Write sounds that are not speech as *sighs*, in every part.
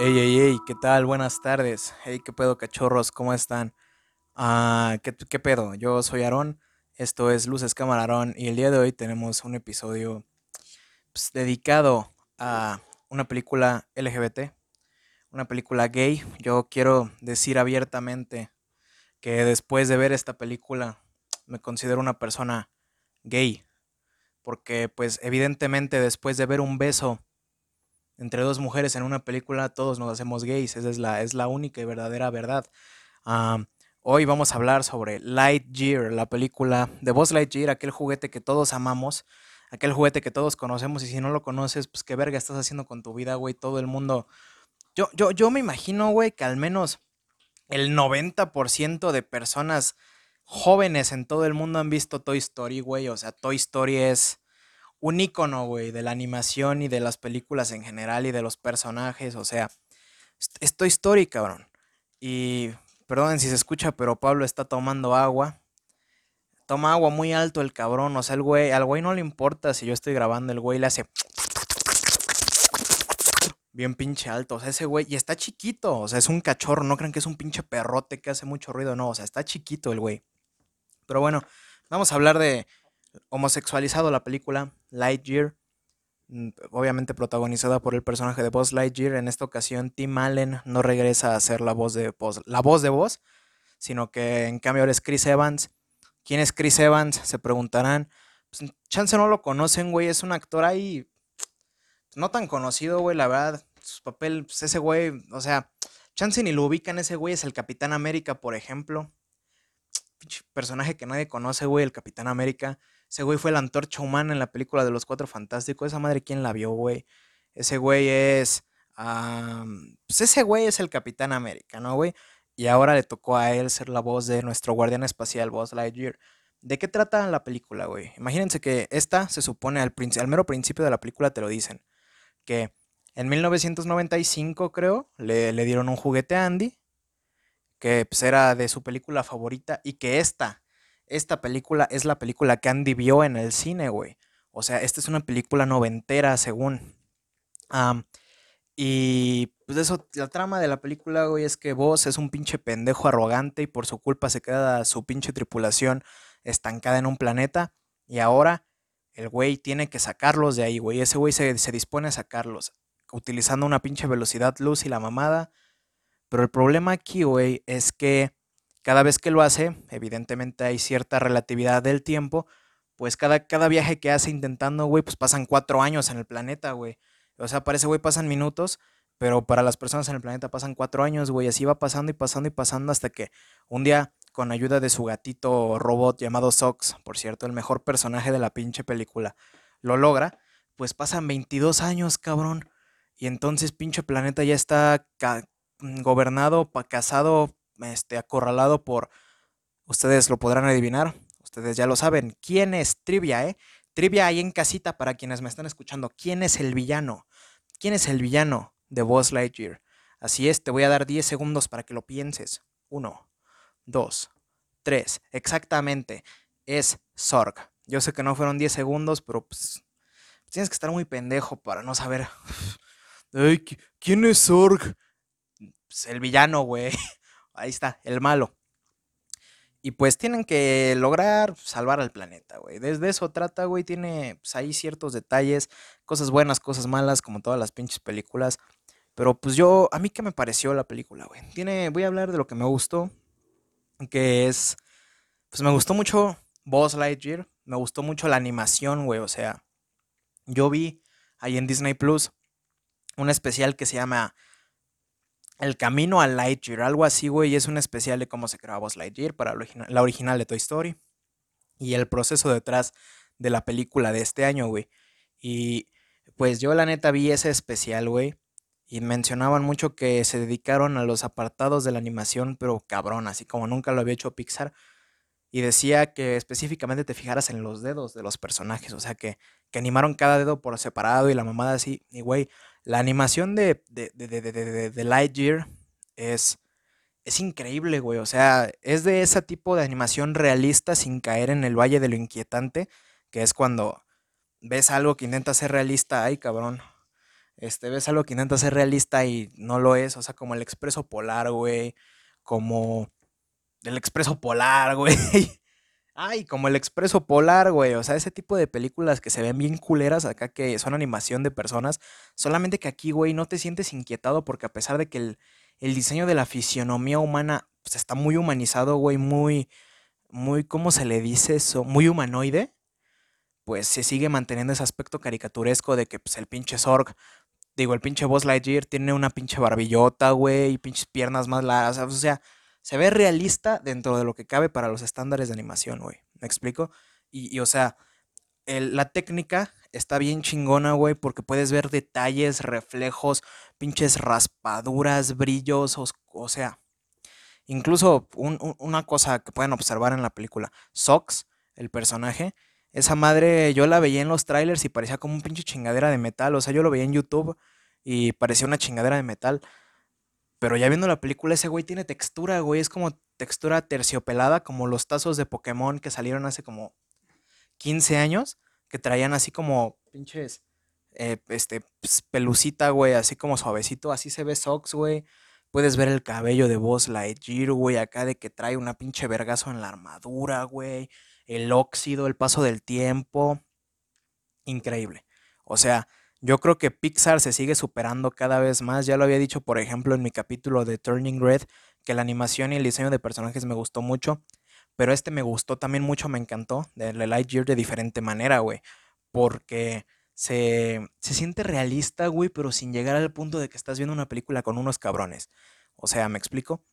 Hey, hey, hey, ¿qué tal? Buenas tardes. Hey, ¿qué pedo, cachorros? ¿Cómo están? Ah, ¿qué, qué pedo? Yo soy Aarón, esto es Luces Cámara Aarón y el día de hoy tenemos un episodio pues, dedicado a una película LGBT, una película gay. Yo quiero decir abiertamente que después de ver esta película me considero una persona gay, porque pues evidentemente después de ver un beso entre dos mujeres en una película, todos nos hacemos gays. Esa es la, es la única y verdadera verdad. Hoy vamos a hablar sobre Lightyear, la película de Buzz Lightyear, aquel juguete que todos amamos, aquel juguete que todos conocemos. Y si no lo conoces, pues qué verga estás haciendo con tu vida, güey. Todo el mundo. Yo, yo, yo me imagino, güey, que al menos el 90% de personas jóvenes en todo el mundo han visto Toy Story, güey. O sea, Toy Story es un icono, güey, de la animación y de las películas en general y de los personajes. O sea, es Toy Story, cabrón. Y perdonen si se escucha, pero Pablo está tomando agua. Toma agua muy alto el cabrón. O sea, el güey, al güey no le importa si yo estoy grabando, el güey le hace bien pinche alto. O sea, ese güey, y está chiquito. O sea, es un cachorro. No crean que es un pinche perrote que hace mucho ruido. No, o sea, está chiquito el güey. Pero bueno, vamos a hablar de homosexualizado la película Lightyear, mm, obviamente protagonizada por el personaje de Buzz Lightyear. En esta ocasión, Tim Allen no regresa a ser la voz de Buzz, la voz de sino que en cambio ahora es Chris Evans. ¿Quién es Chris Evans? Se preguntarán. Pues, chance no lo conocen, güey. Es un actor ahí no tan conocido, güey, la verdad. Su papel, pues ese güey, o sea, chance ni lo ubican. Ese güey es el Capitán América, por ejemplo. Personaje que nadie conoce, güey, el Capitán América. Ese güey fue la antorcha humana en la película de los Cuatro Fantásticos. Esa madre, ¿quién la vio, güey? Ese güey es. pues ese güey es el Capitán América, ¿no, güey? Y ahora le tocó a él ser la voz de nuestro guardián espacial, Buzz Lightyear. ¿De qué trata la película, güey? Imagínense que esta se supone al, al mero principio de la película te lo dicen. Que en 1995, creo, le, le dieron un juguete a Andy. Que pues, era de su película favorita. Y que esta esta película es la película que Andy vio en el cine, güey. O sea, esta es una película noventera, según. y pues eso, la trama de la película, güey, es que vos es un pinche pendejo arrogante y por su culpa se queda su pinche tripulación estancada en un planeta. Y ahora el güey tiene que sacarlos de ahí, güey. Ese güey se, se dispone a sacarlos utilizando una pinche velocidad luz y la mamada. Pero el problema aquí, güey, es que cada vez que lo hace, evidentemente hay cierta relatividad del tiempo, pues cada, cada viaje que hace intentando, güey, pues pasan cuatro años en el planeta, güey. O sea, para ese güey pasan minutos, pero para las personas en el planeta pasan cuatro años, güey. Así va pasando y pasando y pasando hasta que un día, con ayuda de su gatito robot llamado Sox, por cierto, el mejor personaje de la pinche película, lo logra, pues pasan 22 años, cabrón. Y entonces pinche planeta ya está gobernado, casado este, acorralado por, ustedes lo podrán adivinar, ustedes ya lo saben, ¿quién es Trivia, eh? Trivia ahí en casita para quienes me están escuchando, ¿quién es el villano? ¿Quién es el villano de Buzz Lightyear? Así es, te voy a dar 10 segundos para que lo pienses. 1, 2, 3, exactamente, es Zorg. Yo sé que no fueron 10 segundos, pero pues, tienes que estar muy pendejo para no saber. *laughs* ¿quién es Zorg? Pues el villano, güey. *laughs* ahí está, el malo. Y pues tienen que lograr salvar al planeta, güey. Desde eso trata, güey. Tiene pues, ahí ciertos detalles, cosas buenas, cosas malas, como todas las pinches películas. Pero pues yo, a mí qué me pareció la película, güey. Tiene, voy a hablar de lo que me gustó, que es, pues me gustó mucho Buzz Lightyear, me gustó mucho la animación, güey. O sea, yo vi ahí en Disney Plus un especial que se llama el camino a Lightyear, algo así, güey, es un especial de cómo se creó Buzz Lightyear para la original de Toy Story y el proceso detrás de la película de este año, güey. Y pues yo la neta vi ese especial, güey, y mencionaban mucho que se dedicaron a los apartados de la animación, pero cabrón, así como nunca lo había hecho Pixar. Y decía que específicamente te fijaras en los dedos de los personajes, o sea, que, que animaron cada dedo por separado y la mamada así. Y güey, la animación de, de, de, de, Lightyear es, es increíble, güey. O sea, es de ese tipo de animación realista sin caer en el valle de lo inquietante, que es cuando ves algo que intenta ser realista. Ay, cabrón. este, ves algo que intenta ser realista y no lo es, o sea, como el expreso polar, güey, como el expreso polar, *laughs* güey. Ay, como el expreso polar, güey. O sea, ese tipo de películas que se ven bien culeras acá, que son animación de personas. Solamente que aquí, güey, no te sientes inquietado porque a pesar de que el, diseño de la fisionomía humana pues, está muy humanizado, güey, muy, muy, ¿cómo se le dice eso? Muy humanoide. Pues se sigue manteniendo ese aspecto caricaturesco de que pues, el pinche Zorg, digo, el pinche Buzz Lightyear tiene una pinche barbillota, güey, y pinches piernas más largas. O sea, se ve realista dentro de lo que cabe para los estándares de animación, güey. ¿Me explico? Y, o sea, la técnica está bien chingona, güey, porque puedes ver detalles, reflejos, pinches raspaduras, brillos, o, sea, incluso una cosa que pueden observar en la película, Sox, el personaje, esa madre yo la veía en los trailers y parecía como un pinche chingadera de metal, o sea, yo lo veía en YouTube y parecía una chingadera de metal. Pero ya viendo la película, ese güey tiene textura, güey. Es como textura terciopelada, como los tazos de Pokémon que salieron hace como 15 años, que traían así como pinches, eh, este, pelucita, güey, así como suavecito. Así se ve Sox, güey. Puedes ver el cabello de Buzz Lightyear, güey, acá de que trae una pinche vergazo en la armadura, güey. El óxido, el paso del tiempo. Increíble. O sea, yo creo que Pixar se sigue superando cada vez más. Ya lo había dicho, por ejemplo, en mi capítulo de Turning Red, que la animación y el diseño de personajes me gustó mucho. Pero este me gustó también mucho, me encantó. De Lightyear de diferente manera, güey. Porque se, se siente realista, güey, pero sin llegar al punto de que estás viendo una película con unos cabrones. O sea, ¿me explico?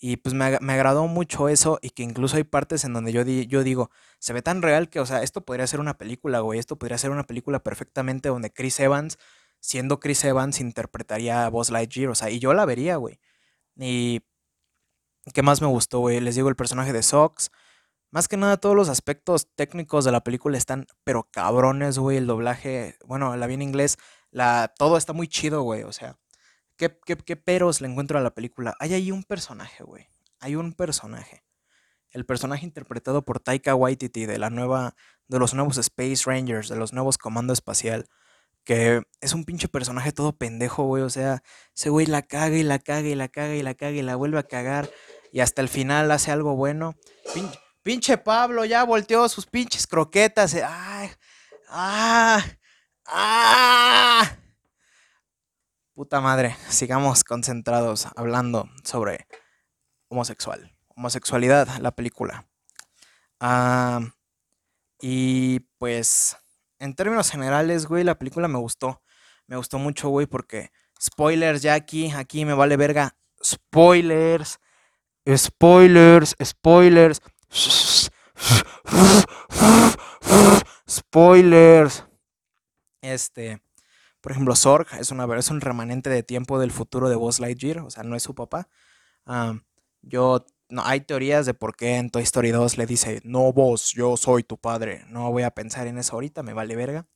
Y pues me, agradó mucho eso y que incluso hay partes en donde yo, yo digo, se ve tan real que, o sea, esto podría ser una película, güey, esto podría ser una película perfectamente donde Chris Evans, siendo Chris Evans, interpretaría a Buzz Lightyear, o sea, y yo la vería, güey. Y ¿qué más me gustó, güey? Les digo el personaje de Sox. Más que nada todos los aspectos técnicos de la película están pero cabrones, güey, el doblaje, bueno, la vi en inglés, la todo está muy chido, güey, o sea, ¿Qué, peros le encuentro a la película? Hay ahí un personaje, güey. Hay un personaje. El personaje interpretado por Taika Waititi de la nueva, de los nuevos Space Rangers, de los nuevos Comando Espacial, que es un pinche personaje todo pendejo, güey. O sea, ese güey la caga y la caga y la caga y la caga y la vuelve a cagar y hasta el final hace algo bueno. Pinche, Pablo ya volteó sus pinches croquetas. Eh, ¡Ay! ¡Ah! ¡Ah! Puta madre, sigamos concentrados hablando sobre homosexual. Homosexualidad, la película. Ah, y pues, en términos generales, güey, la película me gustó. Me gustó mucho, güey, porque spoilers ya aquí, aquí me vale verga. Spoilers, spoilers, spoilers. Spoilers. Este, por ejemplo, Zorg es, una, es un remanente de tiempo del futuro de Buzz Lightyear, o sea, no es su papá. yo, no, hay teorías de por qué en Toy Story 2 le dice, no Buzz, yo soy tu padre. No voy a pensar en eso ahorita, me vale verga.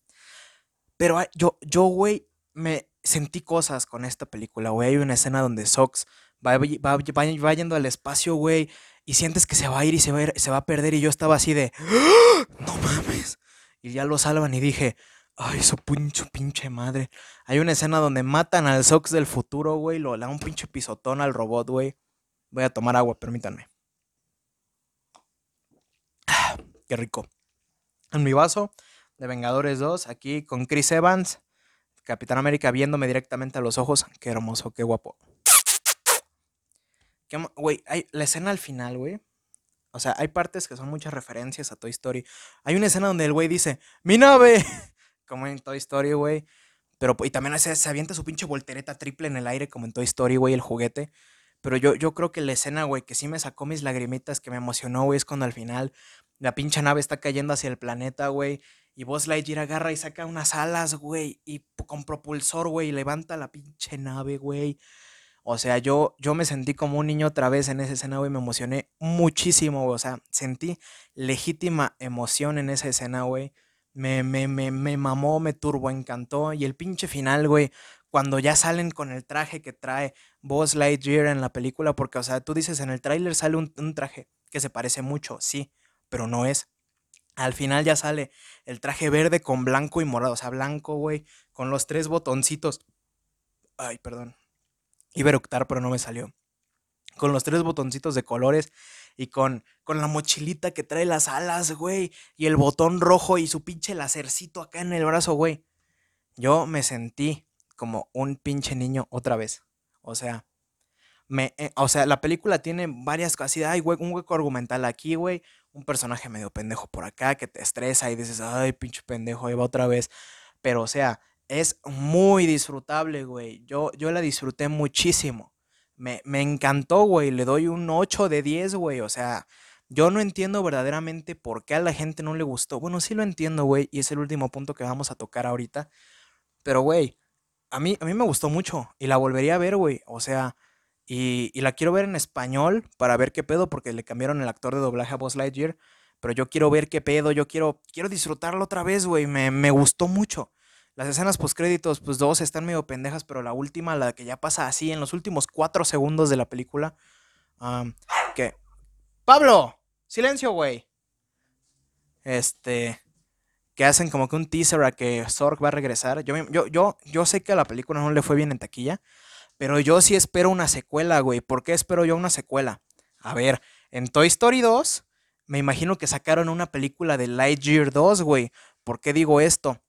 Pero yo, yo, güey, me sentí cosas con esta película, güey. Hay una escena donde Sox va, va, va, yendo al espacio, güey, y sientes que se va a ir y se va a, se va a perder. Y yo estaba así de, ¡Ah! no mames. Y ya lo salvan y dije, Ay, su pinche, pinche madre. Hay una escena donde matan al Sox del futuro, güey. Lo le da un pinche pisotón al robot, güey. Voy a tomar agua, permítanme. Ah, qué rico. En mi vaso de Vengadores 2, aquí con Chris Evans, Capitán América viéndome directamente a los ojos. Qué hermoso, qué guapo. Güey, hay la escena al final, güey. O sea, hay partes que son muchas referencias a Toy Story. Hay una escena donde el güey dice, ¡Mi nave! Como en Toy Story, güey. Pero, y también se, se avienta su pinche voltereta triple en el aire, como en Toy Story, güey, el juguete. Pero yo, yo creo que la escena, güey, que sí me sacó mis lagrimitas, que me emocionó, güey, es cuando al final la pinche nave está cayendo hacia el planeta, güey. Y Buzz Lightyear agarra y saca unas alas, güey. Y con propulsor, güey, levanta la pinche nave, güey. O sea, yo, yo me sentí como un niño otra vez en esa escena, güey. Me emocioné muchísimo, güey. O sea, sentí legítima emoción en esa escena, güey. Me, me, me, me mamó, me turbo encantó. Y el pinche final, güey, cuando ya salen con el traje que trae Buzz Lightyear en la película, porque, o sea, tú dices, en el tráiler sale un, un traje que se parece mucho, sí, pero no es. Al final ya sale el traje verde con blanco y morado, o sea, blanco, güey, con los tres botoncitos Ay, perdón. Iba a eructar, pero no me salió. Con los tres botoncitos de colores y con, con la mochilita que trae las alas, güey. Y el botón rojo y su pinche lacercito acá en el brazo, güey. Yo me sentí como un pinche niño otra vez. O sea, me, eh, o sea, la película tiene varias cosas. Hay un hueco argumental aquí, güey. Un personaje medio pendejo por acá que te estresa y dices, ay, pinche pendejo, ahí va otra vez. Pero, o sea, es muy disfrutable, güey. Yo, yo la disfruté muchísimo. Me, me encantó, güey. Le doy un 8 de 10, güey. O sea, yo no entiendo verdaderamente por qué a la gente no le gustó. Bueno, sí lo entiendo, güey. Y es el último punto que vamos a tocar ahorita. Pero, güey, a mí, a mí me gustó mucho. Y la volvería a ver, güey. O sea, y, y, la quiero ver en español para ver qué pedo, porque le cambiaron el actor de doblaje a Buzz Lightyear. Pero yo quiero ver qué pedo, yo quiero, quiero disfrutarlo otra vez, güey. Me, me gustó mucho. Las escenas postcréditos, pues dos están medio pendejas, pero la última, la que ya pasa así en los últimos cuatro segundos de la película. que. ¡Pablo! ¡Silencio, güey! Este. Que hacen como que un teaser a que Zorg va a regresar. Yo, yo, yo, yo sé que a la película no le fue bien en taquilla. Pero yo sí espero una secuela, güey. ¿Por qué espero yo una secuela? A ver, en Toy Story 2, me imagino que sacaron una película de Lightyear 2, güey. ¿Por qué digo esto?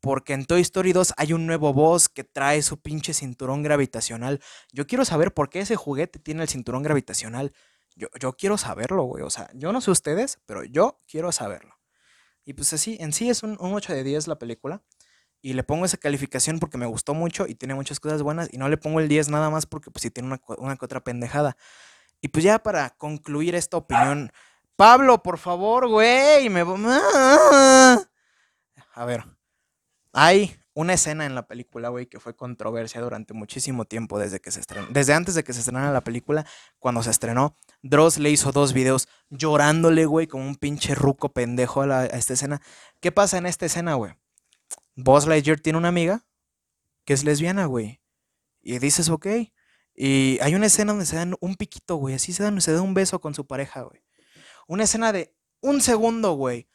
Porque en Toy Story 2 hay un nuevo boss que trae su pinche cinturón gravitacional. Yo quiero saber por qué ese juguete tiene el cinturón gravitacional. Yo, yo quiero saberlo, güey. O sea, yo no sé ustedes, pero yo quiero saberlo. Y pues así, en sí es un, 8 de 10 la película. Y le pongo esa calificación porque me gustó mucho y tiene muchas cosas buenas. Y no le pongo el 10 nada más porque pues sí tiene una, una que otra pendejada. Y pues ya para concluir esta opinión. Pablo, por favor, güey. Me... A ver. Hay una escena en la película, güey, que fue controversia durante muchísimo tiempo desde que se estrenó. Desde antes de que se estrenara la película, cuando se estrenó, Dross le hizo dos videos llorándole, güey, como un pinche ruco pendejo a, esta escena. ¿Qué pasa en esta escena, güey? Buzz Lightyear tiene una amiga que es lesbiana, güey. Y dices, ok. Y hay una escena donde se dan un piquito, güey. Así se dan, se da un beso con su pareja, güey. Una escena de un segundo, güey.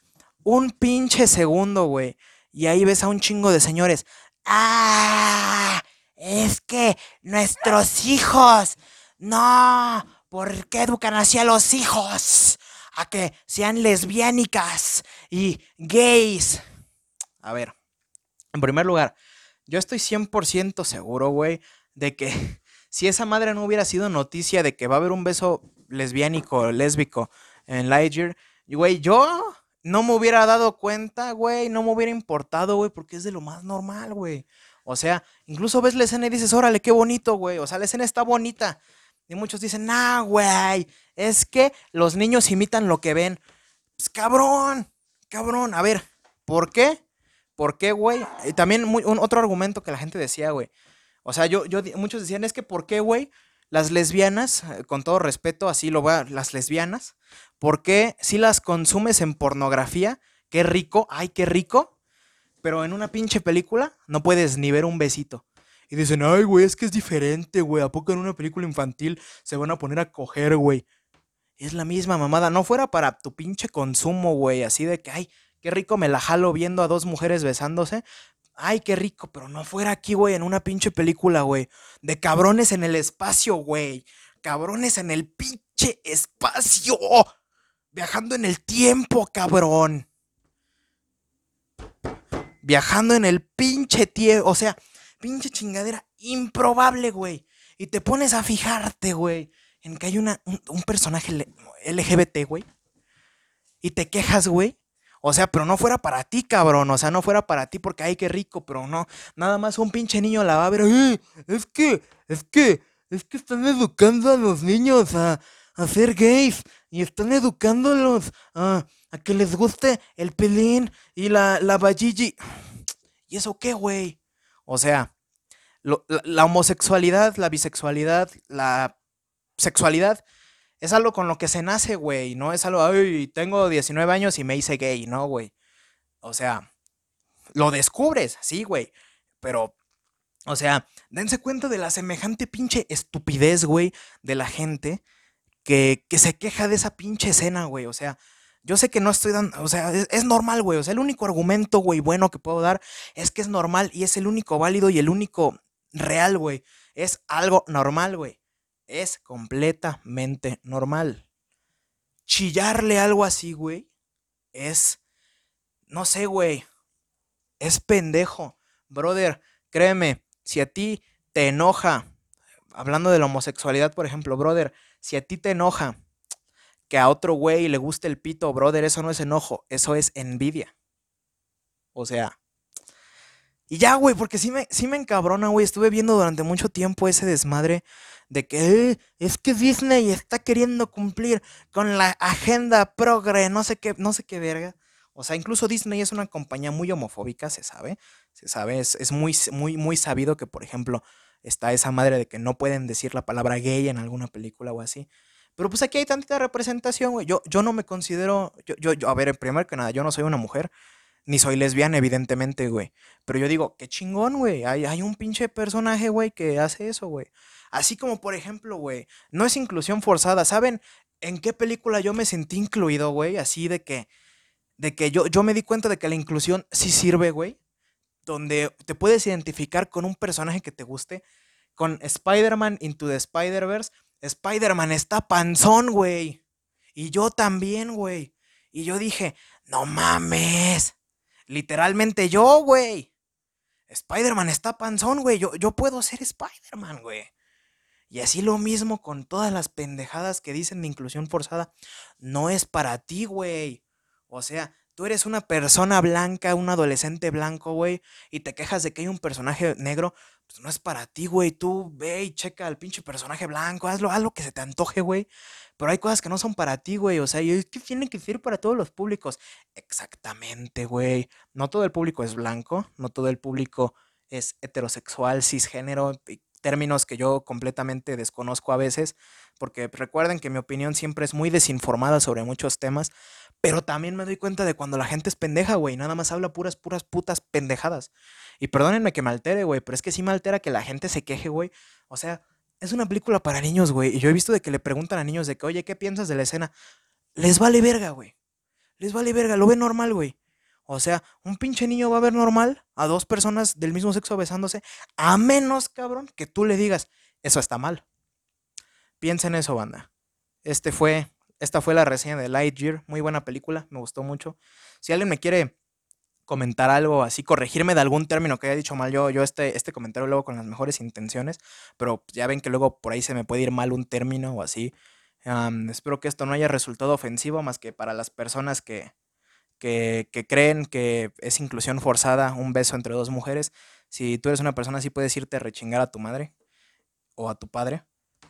Un pinche segundo, güey y ahí ves a un chingo de señores. ¡Ah! Es que nuestros hijos. No, ¿por qué educan así a los hijos? A que sean lesbiánicas y gays. A ver, en primer lugar, yo estoy 100% seguro, güey, de que *laughs* si esa madre no hubiera sido noticia de que va a haber un beso lesbiánico, lésbico en Lightyear, güey, yo no me hubiera dado cuenta, güey, no me hubiera importado, güey, porque es de lo más normal, güey. O sea, incluso ves la escena y dices, órale, qué bonito, güey. O sea, la escena está bonita. Y muchos dicen, nah, güey, es que los niños imitan lo que ven. Pues cabrón, cabrón. A ver, ¿por qué? ¿Por qué, güey? Y también un, otro argumento que la gente decía, güey. O sea, yo, yo, muchos decían, es que ¿por qué, güey? Las lesbianas, eh, con todo respeto, así lo voy a, las lesbianas, ¿por qué si las consumes en pornografía? Qué rico, ay, qué rico, pero en una pinche película no puedes ni ver un besito. Y dicen, ay, güey, es que es diferente, güey. ¿A poco en una película infantil se van a poner a coger, güey? Es la misma mamada. No fuera para tu pinche consumo, güey. Así de que, ay, qué rico me la jalo viendo a dos mujeres besándose ay, qué rico, pero no fuera aquí, güey, en una pinche película, güey. De cabrones en el espacio, güey. Cabrones en el pinche espacio. Viajando en el tiempo, cabrón. Viajando en el pinche tiempo. O sea, pinche chingadera improbable, güey. Y te pones a fijarte, güey, en que hay una, un personaje LGBT, güey. Y te quejas, güey, o sea, pero no fuera para ti, cabrón. O sea, no fuera para ti porque, ay, qué rico, pero no. Nada más un pinche niño la va a ver. es que, es que, es que están educando a los niños a, a ser gays. Y están educándolos a, a que les guste el pelín y la, la *sighs* ¿Y eso qué, güey? O sea, la homosexualidad, la bisexualidad, la sexualidad es algo con lo que se nace, güey, no es algo, ay, tengo 19 años y me hice gay, no, güey. O sea, lo descubres, sí, güey, pero, o sea, dense cuenta de la semejante pinche estupidez, güey, de la gente que, que se queja de esa pinche escena, güey, o sea, yo sé que no estoy dando, o sea, es, es normal, güey, o sea, el único argumento, güey, bueno que puedo dar es que es normal y es el único válido y el único real, güey. Es algo normal, güey. Es completamente normal. Chillarle algo así, güey, es, no sé, güey, es pendejo. Brother, créeme, si a ti te enoja, hablando de la homosexualidad, por ejemplo, brother, si a ti te enoja que a otro güey le guste el pito, brother, eso no es enojo, eso es envidia. O sea, y ya, güey, porque sí me, sí me encabrona, güey. Estuve viendo durante mucho tiempo ese desmadre de que eh, es que Disney está queriendo cumplir con la agenda progre, no sé qué, no sé qué verga. O sea, incluso Disney es una compañía muy homofóbica, se sabe. Se sabe, es, es muy, muy, muy sabido que, por ejemplo, está esa madre de que no pueden decir la palabra gay en alguna película o así. Pero pues aquí hay tanta representación, güey. Yo, yo no me considero, yo, yo, yo, a ver, en primer que nada, yo no soy una mujer, ni soy lesbiana, evidentemente, güey. Pero yo digo, qué chingón, güey. Hay, hay un pinche personaje, güey, que hace eso, güey. Así como, por ejemplo, güey, no es inclusión forzada. ¿Saben en qué película yo me sentí incluido, güey? Así de que, de que yo, yo me di cuenta de que la inclusión sí sirve, güey. Donde te puedes identificar con un personaje que te guste. Con Spider-Man Into the Spider-Verse. Spider-Man está panzón, güey. Y yo también, güey. Y yo dije, no mames. Literalmente yo, güey. Spider-Man está panzón, güey. Yo, yo puedo ser Spider-Man, güey. Y así lo mismo con todas las pendejadas que dicen de inclusión forzada. No es para ti, güey. O sea, tú eres una persona blanca, un adolescente blanco, güey, y te quejas de que hay un personaje negro. Pues no es para ti, güey. Tú ve y checa al pinche personaje blanco. Hazlo, haz lo que se te antoje, güey. Pero hay cosas que no son para ti, güey. O sea, es que tienen que ser para todos los públicos. Exactamente, güey. No todo el público es blanco. No todo el público es heterosexual, cisgénero. Términos que yo completamente desconozco a veces. Porque recuerden que mi opinión siempre es muy desinformada sobre muchos temas. Pero también me doy cuenta de cuando la gente es pendeja, güey. Nada más habla puras, puras putas pendejadas. Y perdónenme que me altere, güey. Pero es que sí me altera que la gente se queje, güey. O sea, es una película para niños, güey. Y yo he visto de que le preguntan a niños de que, oye, ¿qué piensas de la escena? Les vale verga, güey. Les vale verga, lo ve normal, güey. O sea, un pinche niño va a ver normal a dos personas del mismo sexo besándose, a menos, cabrón, que tú le digas, eso está mal. Piensa en eso, banda. Este fue, esta fue la reseña de Lightyear, muy buena película, me gustó mucho. Si alguien me quiere comentar algo así, corregirme de algún término que haya dicho mal. Yo, yo este, este comentario luego con las mejores intenciones, pero ya ven que luego por ahí se me puede ir mal un término o así. espero que esto no haya resultado ofensivo más que para las personas que, que, que, creen que es inclusión forzada un beso entre dos mujeres. Si tú eres una persona así, puedes irte a rechingar a tu madre o a tu padre.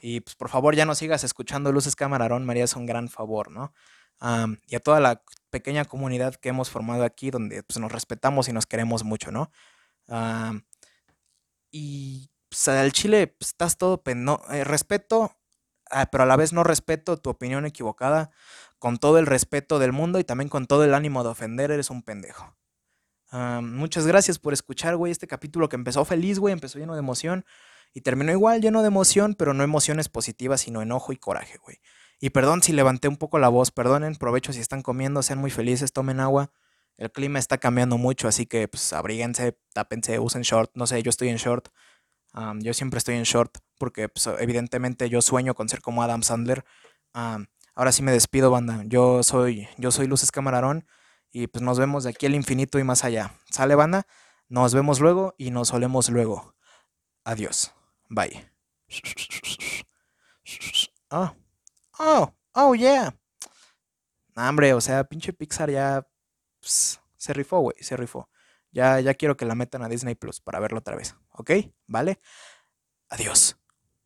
Y pues por favor ya no sigas escuchando Luces Camarón, María es un gran favor, ¿no? y a toda la pequeña comunidad que hemos formado aquí, donde pues, nos respetamos y nos queremos mucho, ¿no? y pues, al Chile pues, estás todo, no, eh, respeto, ah, pero a la vez no respeto tu opinión equivocada, con todo el respeto del mundo y también con todo el ánimo de ofender, eres un pendejo. muchas gracias por escuchar, güey, este capítulo que empezó feliz, güey, empezó lleno de emoción y terminó igual lleno de emoción, pero no emociones positivas, sino enojo y coraje, güey. Y perdón si levanté un poco la voz, perdonen, provecho si están comiendo, sean muy felices, tomen agua. El clima está cambiando mucho, así que pues abríguense, tápense, usen short. No sé, yo estoy en short. yo siempre estoy en short porque pues, evidentemente yo sueño con ser como Adam Sandler. ahora sí me despido, banda. Yo soy, yo soy Luces Camarón y pues nos vemos de aquí al infinito y más allá. ¿Sale, banda? Nos vemos luego y nos olemos luego. Adiós. Bye. Ah. Oh, oh, yeah. hombre, o sea, pinche Pixar ya se rifó, güey, se rifó. Ya, ya quiero que la metan a Disney Plus para verlo otra vez, ¿ok? ¿Vale? Adiós.